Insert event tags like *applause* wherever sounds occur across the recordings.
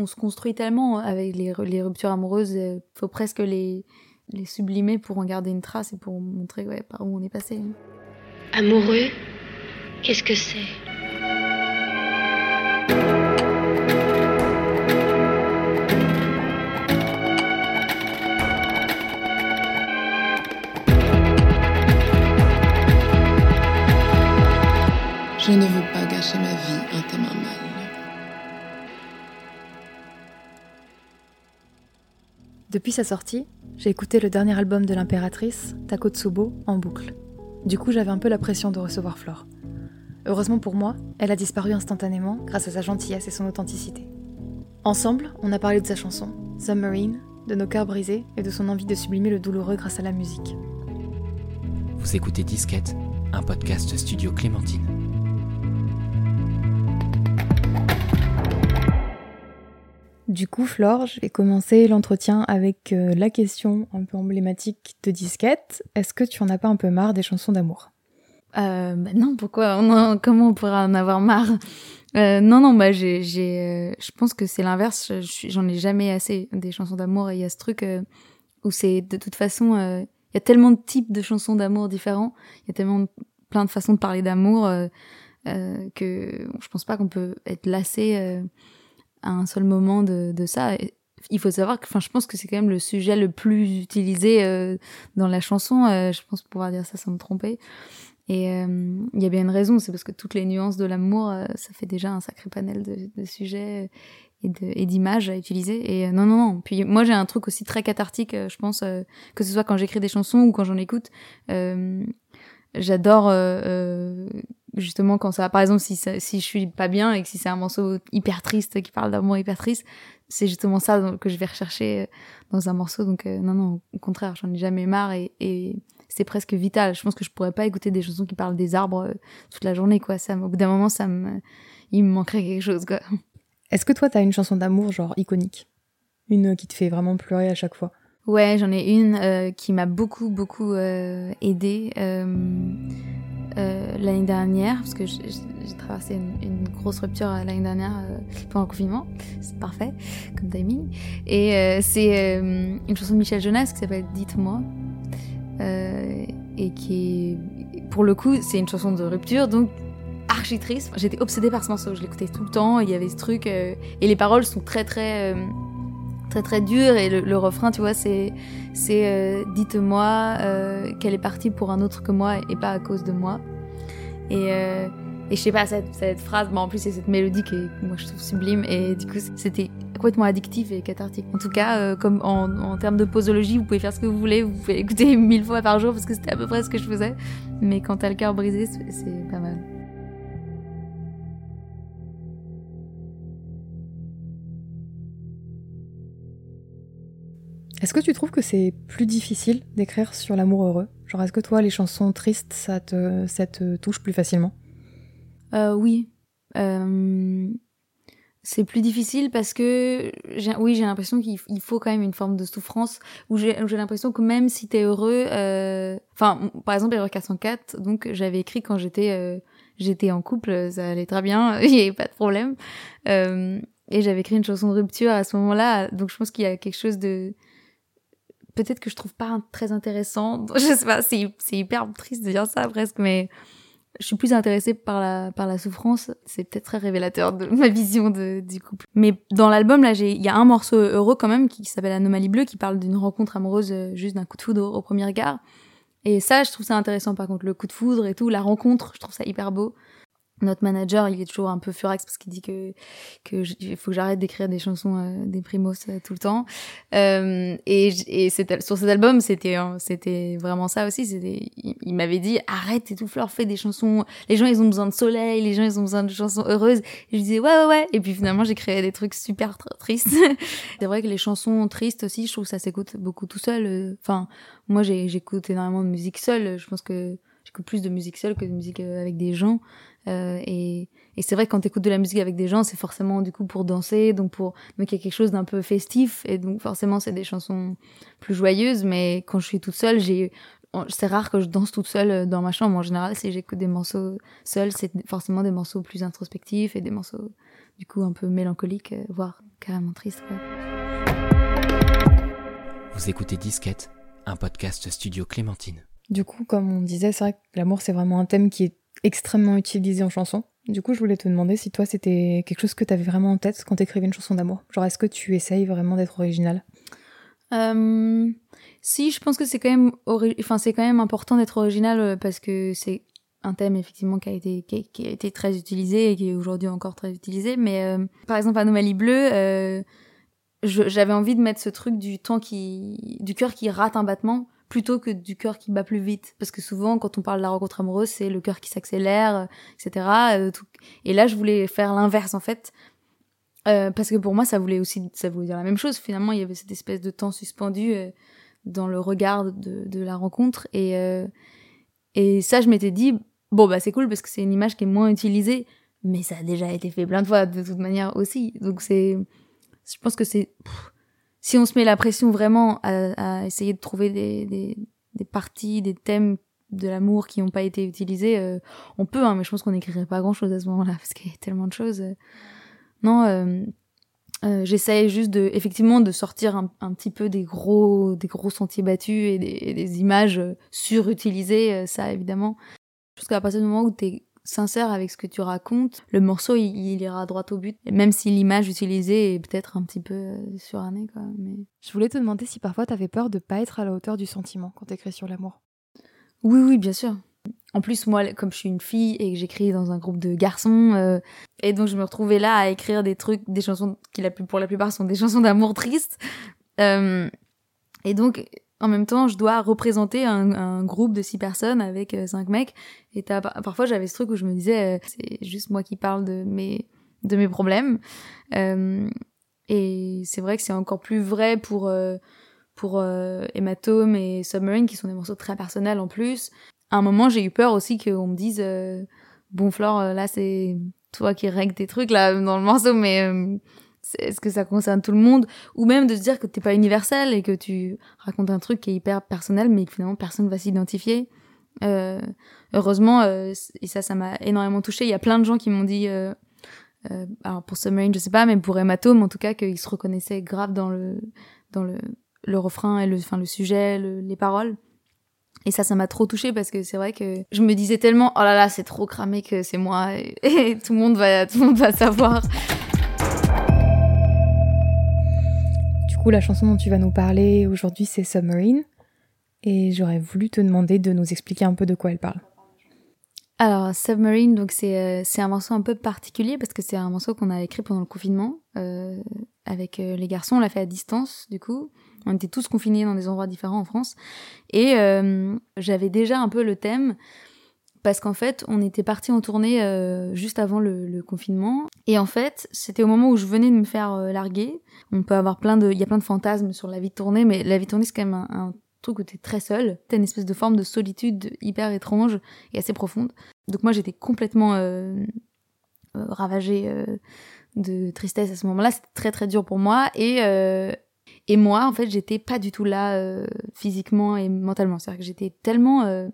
on se construit tellement avec les, les ruptures amoureuses, il faut presque les, les sublimer pour en garder une trace et pour montrer ouais, par où on est passé. Amoureux Qu'est-ce que c'est? Je ne veux pas gâcher ma vie Depuis sa sortie, j'ai écouté le dernier album de l'impératrice, Takotsubo, en boucle. Du coup, j'avais un peu la pression de recevoir Flore. Heureusement pour moi, elle a disparu instantanément grâce à sa gentillesse et son authenticité. Ensemble, on a parlé de sa chanson, Submarine, de nos cœurs brisés et de son envie de sublimer le douloureux grâce à la musique. Vous écoutez Disquette, un podcast studio Clémentine. Du coup, Flore, je vais commencer l'entretien avec euh, la question un peu emblématique de disquette. Est-ce que tu en as pas un peu marre des chansons d'amour? Euh, bah Non, pourquoi Comment on pourra en avoir marre? Euh, Non, non, bah j'ai, j'ai, je pense que c'est l'inverse. J'en ai jamais assez des chansons d'amour. Et il y a ce truc où c'est de toute façon, il y a tellement de types de chansons d'amour différents. Il y a tellement plein de façons de parler d'amour que je pense pas qu'on peut être lassé à un seul moment de, de ça. il faut savoir que, enfin, je pense que c'est quand même le sujet le plus utilisé euh, dans la chanson. Euh, je pense pouvoir dire ça sans me tromper. Et euh, il y a bien une raison, c'est parce que toutes les nuances de l'amour, ça fait déjà un sacré panel de, de sujets et d'images à utiliser. Et non, non, non. Puis moi, j'ai un truc aussi très cathartique, je pense, que ce soit quand j'écris des chansons ou quand j'en écoute. J'adore justement quand ça par exemple si si je suis pas bien et que si c'est un morceau hyper triste qui parle d'amour hyper triste c'est justement ça que je vais rechercher euh, dans un morceau. Donc euh, non non au contraire j'en ai jamais marre et, et c'est presque vital. Je pense que je pourrais pas écouter des chansons qui parlent des arbres euh, toute la journée quoi. Ça au bout d'un moment ça me il me manquerait quelque chose quoi. Est-ce que toi t'as une chanson d'amour genre iconique? Une qui te fait vraiment pleurer à chaque fois? Ouais j'en ai une qui m'a beaucoup beaucoup aidée euh, l'année dernière, parce que j'ai traversé une, grosse rupture euh, l'année dernière euh, pendant le confinement. C'est parfait comme timing. Et c'est une chanson de Michel Jonas qui s'appelle Dites-moi. et qui pour le coup, c'est une chanson de rupture, donc archi triste. J'étais obsédée par ce morceau, je l'écoutais tout le temps, il y avait ce truc, et les paroles sont très très très très dur et le, refrain tu vois c'est c'est dites-moi qu'elle est partie pour un autre que moi et pas à cause de moi et euh, et je sais pas cette, phrase bon en plus c'est cette mélodie qui moi je trouve sublime. Et du coup c'était complètement addictif et cathartique. En tout cas comme en, en termes de posologie vous pouvez faire ce que vous voulez. Vous pouvez *laughs* écouter mille fois par jour parce que c'était à peu près ce que je faisais. Mais quand t'as le cœur brisé c'est pas mal Est-ce que tu trouves que c'est plus difficile d'écrire sur l'amour heureux? Genre, est-ce que toi, les chansons tristes, ça te, ça te touche plus facilement? Euh, Oui. Euh, c'est plus difficile parce que, oui, j'ai l'impression qu'il faut quand même une forme de souffrance, où j'ai l'impression que même si t'es heureux, euh... enfin, par exemple, Erreur 404, donc j'avais écrit quand j'étais euh, j'étais en couple, ça allait très bien, *laughs* il n'y avait pas de problème. Euh, et j'avais écrit une chanson de rupture à ce moment-là, donc je pense qu'il y a quelque chose de peut-être que je trouve pas très intéressant. *laughs* Je sais pas, c'est, c'est hyper triste de dire ça presque, mais je suis plus intéressée par la, par la souffrance. C'est peut-être très révélateur de ma vision du couple. Mais dans l'album, là, il y a un morceau heureux quand même qui, s'appelle Anomalie Bleue, qui parle d'une rencontre amoureuse euh, juste d'un coup de foudre au premier regard. Et ça, je trouve ça intéressant par contre, le coup de foudre et tout, la rencontre, je trouve ça hyper beau notre manager, il est toujours un peu furax parce qu'il dit que que il faut que j'arrête d'écrire des chansons euh, des primos euh, tout le temps. Euh, et et sur cet album, c'était c'était vraiment ça aussi. C'était il, m'avait dit arrête et tout Fleur, fais des chansons. Les gens ils ont besoin de soleil, les gens ils ont besoin de chansons heureuses. Et je disais ouais ouais ouais. Et puis finalement j'ai des trucs super tristes. *laughs* c'est vrai que les chansons tristes aussi, je trouve que ça s'écoute beaucoup tout seul. Euh, enfin moi j'écoute énormément de musique seule. Je pense que j'écoute plus de musique seule que de musique avec des gens. Euh, et, et c'est vrai que quand t'écoutes de la musique avec des gens, c'est forcément du coup pour danser, donc pour donc il y a quelque chose d'un peu festif, et donc forcément c'est des chansons plus joyeuses. Mais quand je suis toute seule, j'ai c'est rare que je danse toute seule euh, dans ma chambre. En général, si j'écoute des morceaux seuls, c'est forcément des morceaux plus introspectifs et des morceaux du coup un peu mélancolique, euh, voire carrément triste. Quoi. Vous écoutez Disquette, un podcast studio Clémentine. Du coup, comme on disait, c'est vrai que l'amour, c'est vraiment un thème qui est extrêmement utilisé en chanson. Du coup, je voulais te demander si toi, c'était quelque chose que tu avais vraiment en tête quand tu écrivais une chanson d'amour. Genre, est-ce que tu essayes vraiment d'être original? Euh, si, je pense que c'est quand même, enfin, c'est quand même important d'être original euh, parce que c'est un thème effectivement qui a été qui a, été très utilisé et qui est aujourd'hui encore très utilisé. Mais euh, par exemple, Anomalie bleue, j'avais envie de mettre ce truc du temps qui, du cœur qui rate un battement plutôt que du cœur qui bat plus vite. Parce que souvent, quand on parle de la rencontre amoureuse, c'est le cœur qui s'accélère, etc. euh, Et là, je voulais faire l'inverse en fait. Euh, parce que pour moi, ça voulait aussi, ça voulait dire la même chose. Finalement, il y avait cette espèce de temps suspendu euh, dans le regard de, la rencontre. Et, et ça, je m'étais dit, bon, bah, c'est cool parce que c'est une image qui est moins utilisée, mais ça a déjà été fait plein de fois de toute manière aussi. Donc, c'est, je pense que c'est, si on se met la pression vraiment à, à essayer de trouver des, des, des parties, des thèmes de l'amour qui n'ont pas été utilisés, euh, on peut, hein, mais je pense qu'on n'écrirait pas grand chose à ce moment-là parce qu'il y a tellement de choses. Non, euh, euh, j'essaye juste de, effectivement, de sortir un, un petit peu des gros, des gros sentiers battus et des, et des images euh, surutilisées, euh, ça évidemment. Parce qu'à partir du moment où t'es sincère avec ce que tu racontes, le morceau il, il ira droit au but, même si l'image utilisée est peut-être un petit peu euh, surannée, quoi. Mais Je voulais te demander si parfois t'avais peur de pas être à la hauteur du sentiment quand t'écris sur l'amour. oui, oui, bien sûr. En plus, moi, comme je suis une fille et que j'écris dans un groupe de garçons, euh, et donc je me retrouvais là à écrire des trucs, des chansons qui, la pour la plupart, sont des chansons d'amour tristes. Euh, et donc, en même temps, je dois représenter un, un groupe de six personnes avec euh, cinq mecs. Et parfois, j'avais ce truc où je me disais, euh, c'est juste moi qui parle de mes, de mes problèmes. Euh, et c'est vrai que c'est encore plus vrai pour, euh, pour euh, Hématome et Submarine, qui sont des morceaux très personnels en plus. À un moment, j'ai eu peur aussi qu'on me dise, euh, bon, Flore, euh, là, c'est toi qui règle tes trucs là dans le morceau, mais euh, est-ce que ça concerne tout le monde Ou même de se dire que t'es pas universel et que tu racontes un truc qui est hyper personnel, mais que finalement personne va s'identifier? Euh, heureusement, euh, et ça, ça m'a énormément touché. Il y a plein de gens qui m'ont dit, euh, euh, alors pour Submarine, je sais pas, mais pour Hématome, en tout cas, qu'ils se reconnaissaient grave dans le dans le, le refrain et le, enfin le sujet, le- les paroles. Et ça, ça m'a trop touchée parce que c'est vrai que je me disais tellement, oh là là, c'est trop cramé que c'est moi et, *laughs* et tout le monde va, tout le monde va savoir. La chanson dont tu vas nous parler aujourd'hui, c'est Submarine. Et j'aurais voulu te demander de nous expliquer un peu de quoi elle parle. Alors Submarine, donc c'est euh, un morceau un peu particulier parce que c'est un morceau qu'on a écrit pendant le confinement euh, avec euh, les garçons. On l'a fait à distance du coup. On était tous confinés dans des endroits différents en France et j'avais déjà un peu le thème parce qu'en fait on était parti en tournée euh, juste avant le, le confinement et en fait c'était au moment où je venais de me faire euh, larguer. On peut avoir plein de, il y a plein de fantasmes sur la vie de tournée, mais la vie de tournée c'est quand même un, un truc où t'es très seul. T'as une espèce de forme de solitude hyper étrange et assez profonde. Donc moi j'étais complètement euh, euh, ravagée euh, de tristesse à ce moment-là. C'était très très dur pour moi et et moi en fait j'étais pas du tout là physiquement et mentalement. C'est-à-dire que j'étais tellement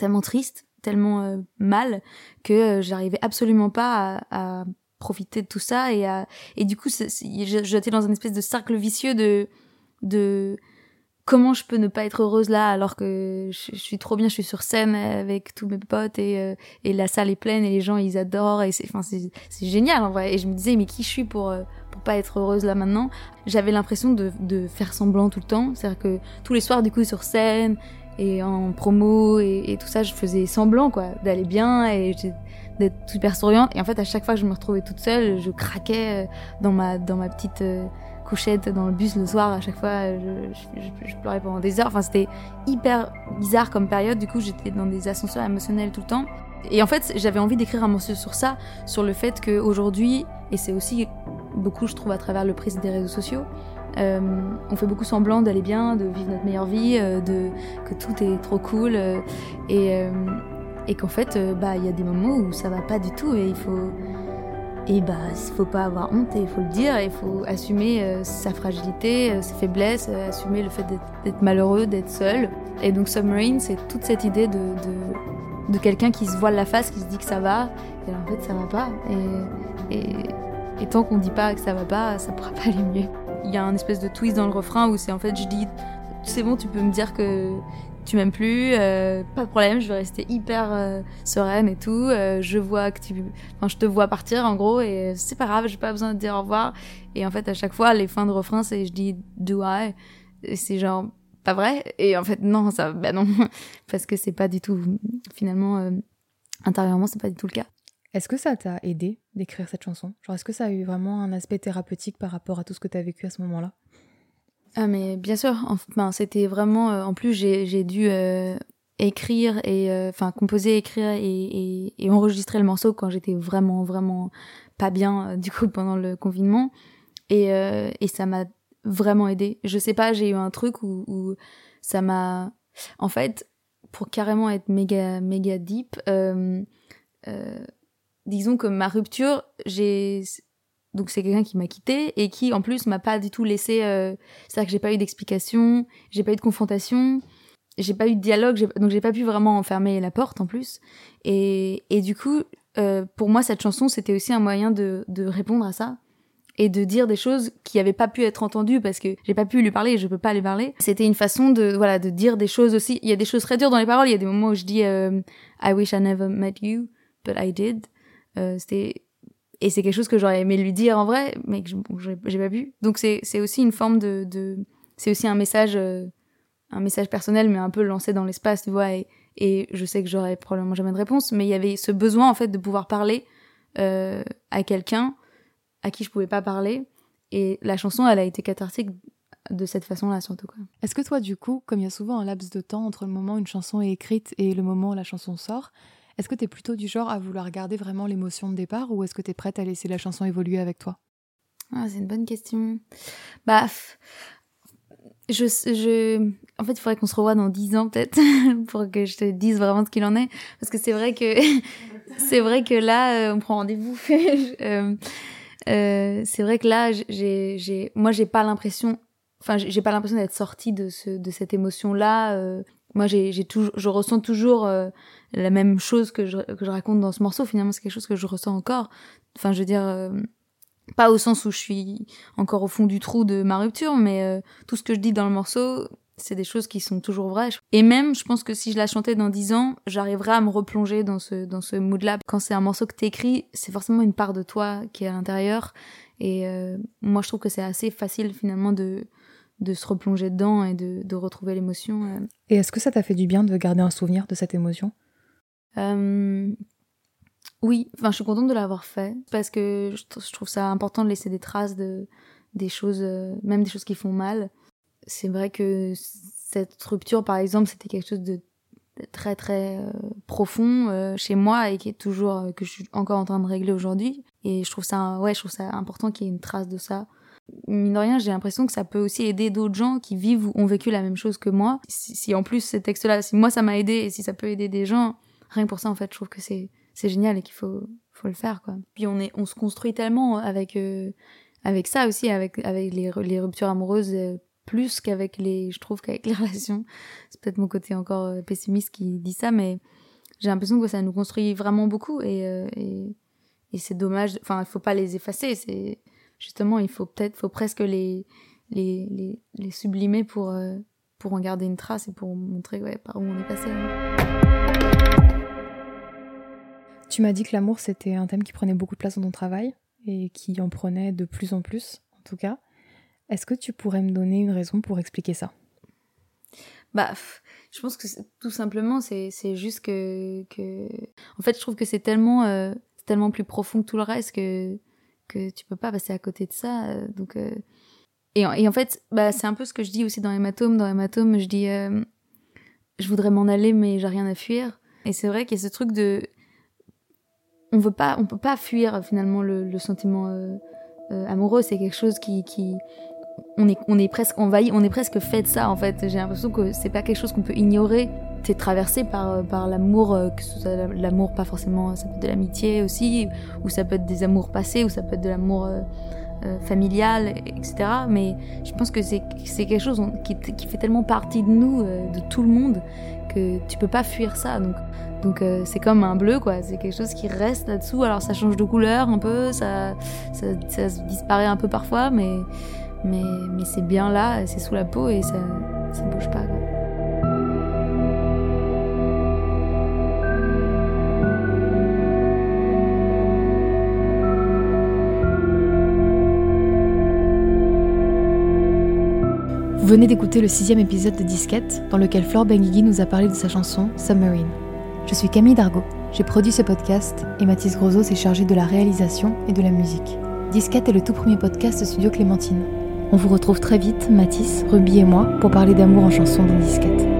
tellement triste, tellement euh, mal que euh, j'arrivais absolument pas à, à profiter de tout ça et à et du coup j'étais dans une espèce de cercle vicieux de de comment je peux ne pas être heureuse là alors que je, suis trop bien, je suis sur scène avec tous mes potes et, euh, et la salle est pleine et les gens ils adorent et c'est enfin c'est génial en vrai. Et je me disais mais qui je suis pour euh, pour pas être heureuse là maintenant? J'avais l'impression de, de faire semblant tout le temps. C'est à dire que tous les soirs du coup sur scène et en promo et, tout ça je faisais semblant quoi d'aller bien et d'être super souriante. Et en fait à chaque fois que je me retrouvais toute seule je craquais euh, dans ma dans ma petite euh, couchette dans le bus le soir. À chaque fois je- je pleurais pendant des heures. Enfin c'était hyper bizarre comme période. Du coup j'étais dans des ascenseurs émotionnels tout le temps. Et en fait j'avais envie d'écrire un morceau sur ça sur le fait qu'aujourd'hui et c'est aussi beaucoup je trouve à travers le prisme des réseaux sociaux euh, on fait beaucoup semblant d'aller bien de vivre notre meilleure vie euh, de que tout est trop cool euh, et qu'en fait bah il y a des moments où ça va pas du tout et il faut et bah, faut pas avoir honte et il faut le dire, il faut assumer sa fragilité, ses faiblesses, assumer le fait d'être- malheureux, d'être seul. Et donc Submarine, c'est toute cette idée de, de, quelqu'un qui se voile la face, qui se dit que ça va, et en fait ça va pas. Et, et, et tant qu'on dit pas que ça va pas, ça pourra pas aller mieux. Il y a un espèce de twist dans le refrain où c'est en fait je dis c'est bon, tu peux me dire que tu m'aimes plus, euh, pas de problème, je vais rester hyper euh, sereine et tout. Euh, je vois que tu, enfin, je te vois partir en gros et c'est pas grave, j'ai pas besoin de dire au revoir. Et en fait, à chaque fois, les fins de refrain, c'est je dis do I, c'est genre pas vrai? Et en fait, non, ça, bah non, *laughs* parce que c'est pas du tout, finalement, euh, intérieurement, c'est pas du tout le cas. Est-ce que ça t'a aidé d'écrire cette chanson? Genre, est-ce que ça a eu vraiment un aspect thérapeutique par rapport à tout ce que t'as vécu à ce moment-là? Ah mais bien sûr, enfin c'était vraiment euh, en plus j'ai dû euh, écrire et euh, enfin composer, écrire et, et, et enregistrer le morceau quand j'étais vraiment vraiment pas bien euh, du coup *laughs* pendant le confinement. Et et ça m'a vraiment aidé. Je sais pas, j'ai eu un truc où, où ça m'a en fait pour carrément être méga méga deep disons que ma rupture, j'ai donc c'est quelqu'un qui m'a quitté et qui en plus m'a pas du tout laissé euh... c'est-à-dire que j'ai pas eu d'explication, j'ai pas eu de confrontation, j'ai pas eu de dialogue, donc j'ai pas pu vraiment enfermer la porte en plus et et du coup euh, pour moi cette chanson c'était aussi un moyen de de répondre à ça et de dire des choses qui avaient pas pu être entendues parce que j'ai pas pu lui parler je peux pas lui parler. C'était une façon de voilà de dire des choses aussi. Il y a des choses très dures dans les paroles. Il y a des moments où je dis euh, I wish I never met you, but I did. Euh, c'était et c'est quelque chose que j'aurais aimé lui dire en vrai, mais que j'ai pas pu. Donc c'est aussi une forme de c'est aussi un message euh, un message personnel mais un peu lancé dans l'espace, tu vois. Et, et je sais que j'aurais probablement jamais de réponse, mais il y avait ce besoin en fait de pouvoir parler euh, à quelqu'un à qui je pouvais pas parler. Et la chanson, elle a été cathartique de cette façon-là surtout quoi. Est-ce que toi, du coup, comme il y a souvent un laps de temps entre le moment où une chanson est écrite et le moment où la chanson sort, est-ce que tu es plutôt du genre à vouloir garder vraiment l'émotion de départ ou est-ce que tu es prête à laisser la chanson évoluer avec toi? Ah, c'est une bonne question. Bah, je, je, en fait, il faudrait qu'on se revoie dans 10 ans peut-être *laughs* pour que je te dise vraiment ce qu'il en est, parce que c'est vrai que *laughs* c'est vrai que là, euh, on prend rendez-vous. *laughs* Euh, euh, c'est vrai que là, j'ai, moi, j'ai pas l'impression, enfin, j'ai pas l'impression d'être sortie de ce, de cette émotion-là. euh. Moi, j'ai, toujours, je ressens toujours euh, la même chose que je, que je raconte dans ce morceau. Finalement, c'est quelque chose que je ressens encore. Enfin, je veux dire. euh, pas au sens où je suis encore au fond du trou de ma rupture, mais euh, tout ce que je dis dans le morceau, c'est des choses qui sont toujours vraies. Et même, je pense que si je la chantais dans 10 ans, j'arriverai à me replonger dans ce, dans ce mood-là. Quand c'est un morceau que t'écris, c'est forcément une part de toi qui est à l'intérieur. Et euh, moi, je trouve que c'est assez facile finalement de, de se replonger dedans et de, de retrouver l'émotion. euh. Et est-ce que ça t'a fait du bien de garder un souvenir de cette émotion? Euh, oui, enfin, je suis contente de l'avoir fait parce que je, tr- je trouve ça important de laisser des traces de des choses, euh, même des choses qui font mal. C'est vrai que cette rupture, par exemple, c'était quelque chose de très très euh, profond euh, chez moi et qui est toujours que je suis encore en train de régler aujourd'hui. Et je trouve ça, ouais, je trouve ça important qu'il y ait une trace de ça. Mine de rien, j'ai l'impression que ça peut aussi aider d'autres gens qui vivent ou ont vécu la même chose que moi. Si, si en plus ces textes-là, si moi ça m'a aidé et si ça peut aider des gens, rien que pour ça en fait, je trouve que c'est c'est génial et qu'il faut faut le faire quoi. Puis on est on se construit tellement avec euh, avec ça aussi avec avec les les ruptures amoureuses euh, plus qu'avec les je trouve qu'avec les *laughs* relations. C'est peut-être mon côté encore euh, pessimiste qui dit ça mais j'ai l'impression que ça nous construit vraiment beaucoup et euh, et, et c'est dommage enfin il faut pas les effacer, c'est justement il faut peut-être faut presque les les les, les sublimer pour euh, pour en garder une trace et pour montrer ouais, par où on est passé. Tu m'as dit que l'amour, c'était un thème qui prenait beaucoup de place dans ton travail et qui en prenait de plus en plus, en tout cas. Est-ce que tu pourrais me donner une raison pour expliquer ça? Bah, je pense que tout simplement, c'est c'est juste que, que. En fait, je trouve que c'est tellement, euh, c'est tellement plus profond que tout le reste que, que tu peux pas passer à côté de ça. euh, donc, euh, et, en- et en fait, bah, c'est un peu ce que je dis aussi dans Hématome. Dans Hématome, je dis euh, je voudrais m'en aller, mais j'ai rien à fuir. Et c'est vrai qu'il y a ce truc de. On veut pas, on peut pas fuir finalement le, le sentiment amoureux. C'est quelque chose qui, qui, on est, on est presque envahi, on est presque fait de ça en fait. J'ai l'impression que c'est pas quelque chose qu'on peut ignorer. T'es traversé par, euh, par l'amour, euh, que ce soit l'amour pas forcément, ça peut être de l'amitié aussi, ou ça peut être des amours passés, ou ça peut être de l'amour euh, familial, etc. Mais je pense que c'est c'est quelque chose qui, qui fait tellement partie de nous, de tout le monde, que tu peux pas fuir ça. Donc Donc c'est comme un bleu, quoi. C'est quelque chose qui reste là-dessous. Alors ça change de couleur un peu, ça, ça, ça disparaît un peu parfois, mais, mais, mais c'est bien là, c'est sous la peau et ça, ça bouge pas. Quoi. Venez d'écouter le sixième épisode de Disquette, dans lequel Flore Benguigui nous a parlé de sa chanson Submarine. Je suis Camille Dargaud, j'ai produit ce podcast et Mathis Grosot s'est chargé de la réalisation et de la musique. Disquette est le tout premier podcast Studio Clémentine. On vous retrouve très vite, Mathis, Ruby et moi, pour parler d'amour en chanson dans Disquette.